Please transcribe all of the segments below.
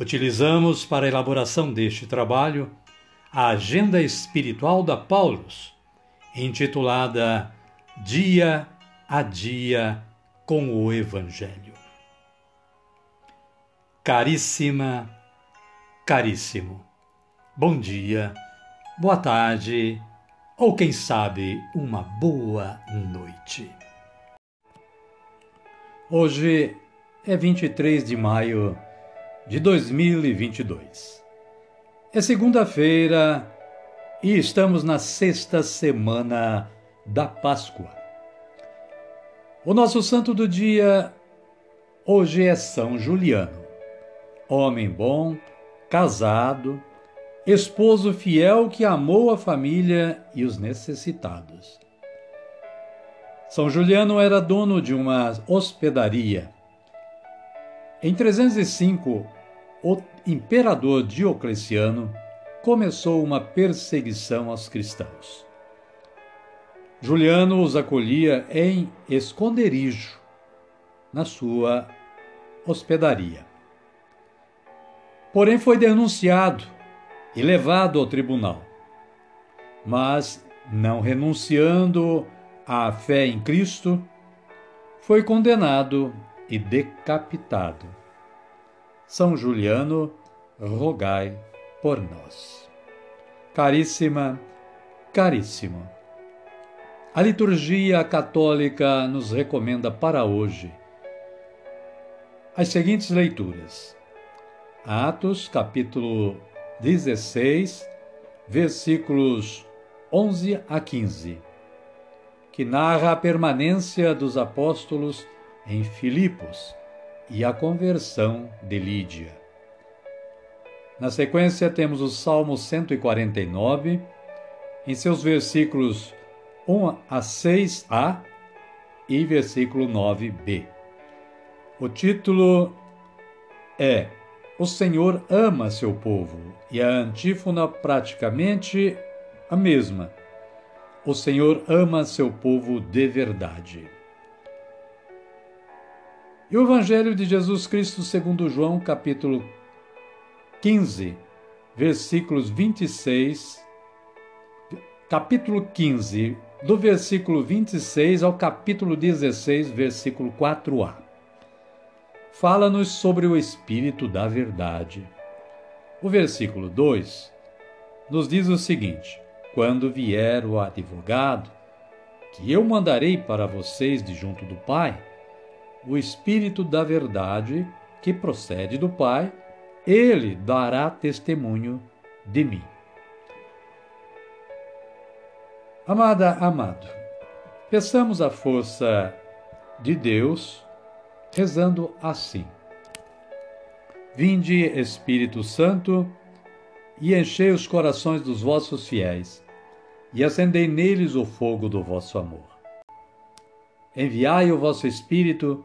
Utilizamos para a elaboração deste trabalho a Agenda Espiritual da Paulus, intitulada Dia a Dia com o Evangelho. Caríssima, caríssimo, bom dia, boa tarde ou quem sabe uma boa noite. Hoje é 23 de maio de 2022. É segunda-feira e estamos na sexta semana da Páscoa. O nosso santo do dia hoje é São Juliano, homem bom, casado, esposo fiel que amou a família e os necessitados. São Juliano era dono de uma hospedaria em 305, o imperador Diocleciano começou uma perseguição aos cristãos. Juliano os acolhia em esconderijo, na sua hospedaria. Porém, foi denunciado e levado ao tribunal. Mas, não renunciando à fé em Cristo, foi condenado e decapitado. São Juliano, rogai por nós. Caríssima, caríssimo. A liturgia católica nos recomenda para hoje as seguintes leituras. Atos, capítulo 16, versículos 11 a 15, que narra a permanência dos apóstolos em Filipos e a conversão de Lídia. Na sequência, temos o Salmo 149, em seus versículos 1 a 6a e versículo 9b. O título é O Senhor ama seu povo e a antífona praticamente a mesma. O Senhor ama seu povo de verdade. E o Evangelho de Jesus Cristo segundo João, capítulo 15, versículos 26, capítulo 15, do versículo 26 ao capítulo 16, versículo 4a. Fala-nos sobre o Espírito da Verdade. O versículo 2 nos diz o seguinte: Quando vier o advogado, que eu mandarei para vocês de junto do Pai, o Espírito da Verdade, que procede do Pai, ele dará testemunho de mim. Amada, amado, peçamos a força de Deus rezando assim: Vinde, Espírito Santo, e enchei os corações dos vossos fiéis, e acendei neles o fogo do vosso amor. Enviai o vosso Espírito,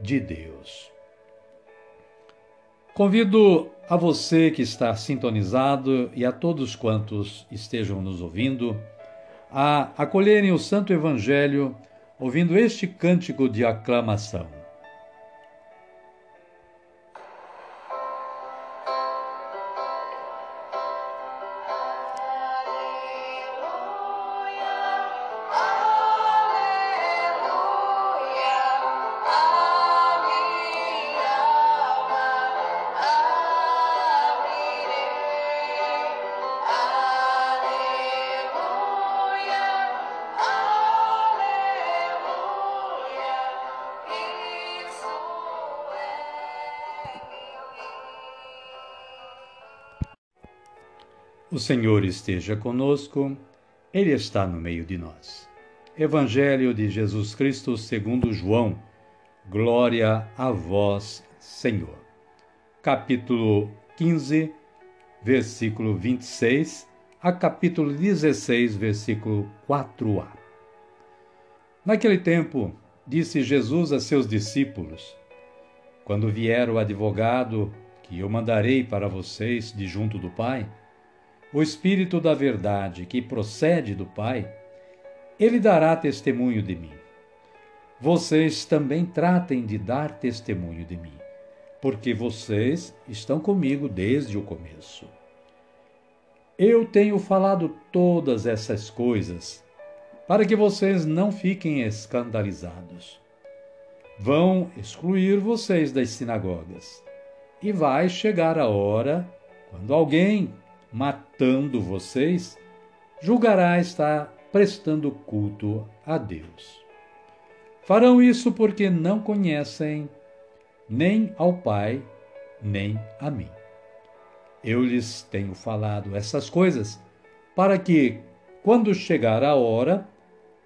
de Deus. Convido a você que está sintonizado e a todos quantos estejam nos ouvindo a acolherem o Santo Evangelho ouvindo este cântico de aclamação. O Senhor esteja conosco, Ele está no meio de nós. Evangelho de Jesus Cristo segundo João. Glória a vós, Senhor. Capítulo 15, versículo 26 a capítulo 16, versículo 4a. Naquele tempo, disse Jesus a seus discípulos: Quando vier o advogado que eu mandarei para vocês de junto do Pai, o Espírito da Verdade que procede do Pai, ele dará testemunho de mim. Vocês também tratem de dar testemunho de mim, porque vocês estão comigo desde o começo. Eu tenho falado todas essas coisas para que vocês não fiquem escandalizados. Vão excluir vocês das sinagogas, e vai chegar a hora quando alguém matando vocês, julgará estar prestando culto a Deus. Farão isso porque não conhecem nem ao Pai, nem a mim. Eu lhes tenho falado essas coisas para que, quando chegar a hora,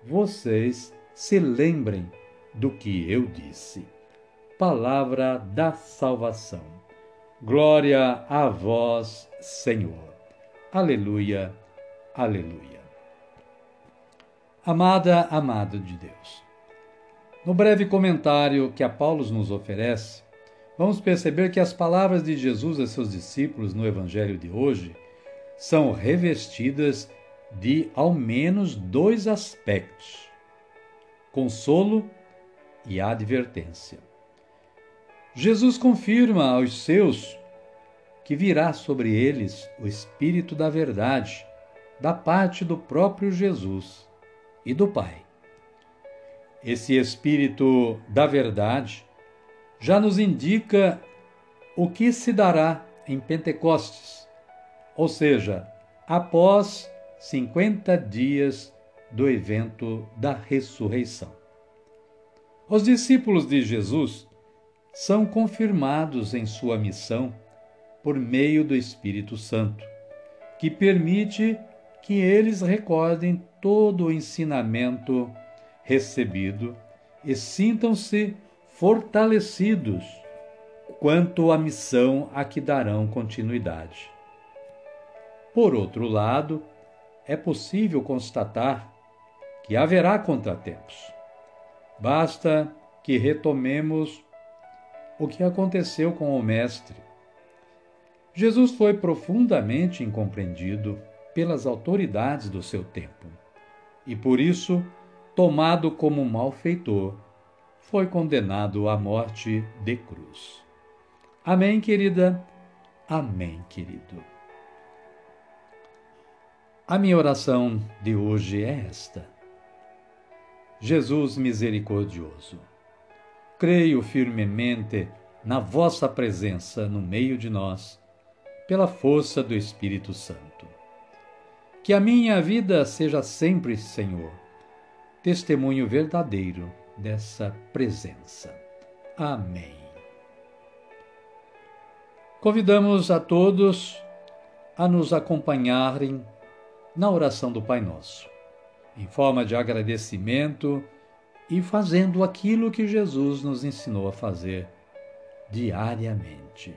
vocês se lembrem do que eu disse. Palavra da salvação. Glória a vós, Senhor. Aleluia, aleluia. Amada, amado de Deus. No breve comentário que a Paulo nos oferece, vamos perceber que as palavras de Jesus a seus discípulos no Evangelho de hoje são revestidas de ao menos dois aspectos: consolo e advertência. Jesus confirma aos seus que virá sobre eles o Espírito da Verdade, da parte do próprio Jesus e do Pai. Esse Espírito da Verdade já nos indica o que se dará em Pentecostes, ou seja, após 50 dias do evento da ressurreição. Os discípulos de Jesus são confirmados em sua missão por meio do Espírito Santo, que permite que eles recordem todo o ensinamento recebido e sintam-se fortalecidos quanto à missão a que darão continuidade. Por outro lado, é possível constatar que haverá contratempos. Basta que retomemos o que aconteceu com o Mestre Jesus foi profundamente incompreendido pelas autoridades do seu tempo e, por isso, tomado como malfeitor, foi condenado à morte de cruz. Amém, querida? Amém, querido. A minha oração de hoje é esta. Jesus misericordioso, creio firmemente na vossa presença no meio de nós pela força do Espírito Santo. Que a minha vida seja sempre, Senhor, testemunho verdadeiro dessa presença. Amém. Convidamos a todos a nos acompanharem na oração do Pai Nosso, em forma de agradecimento e fazendo aquilo que Jesus nos ensinou a fazer diariamente.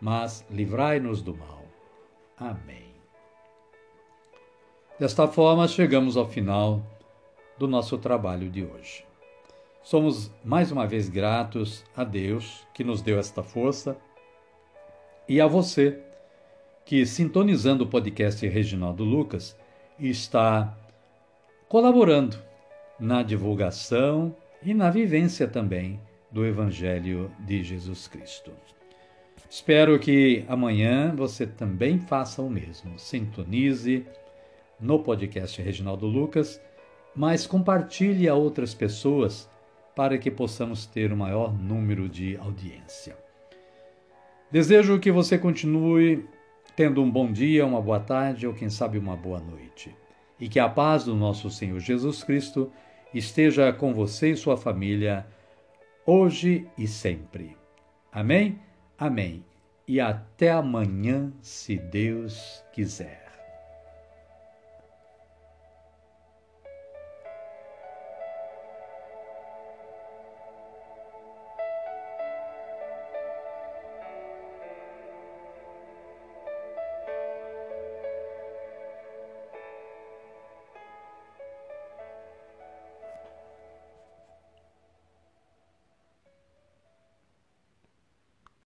mas livrai-nos do mal. Amém. Desta forma, chegamos ao final do nosso trabalho de hoje. Somos mais uma vez gratos a Deus que nos deu esta força e a você que, sintonizando o podcast Reginaldo Lucas, está colaborando na divulgação e na vivência também do Evangelho de Jesus Cristo. Espero que amanhã você também faça o mesmo. Sintonize no podcast Reginaldo Lucas, mas compartilhe a outras pessoas para que possamos ter o maior número de audiência. Desejo que você continue tendo um bom dia, uma boa tarde ou quem sabe uma boa noite. E que a paz do nosso Senhor Jesus Cristo esteja com você e sua família hoje e sempre. Amém? Amém. E até amanhã, se Deus quiser.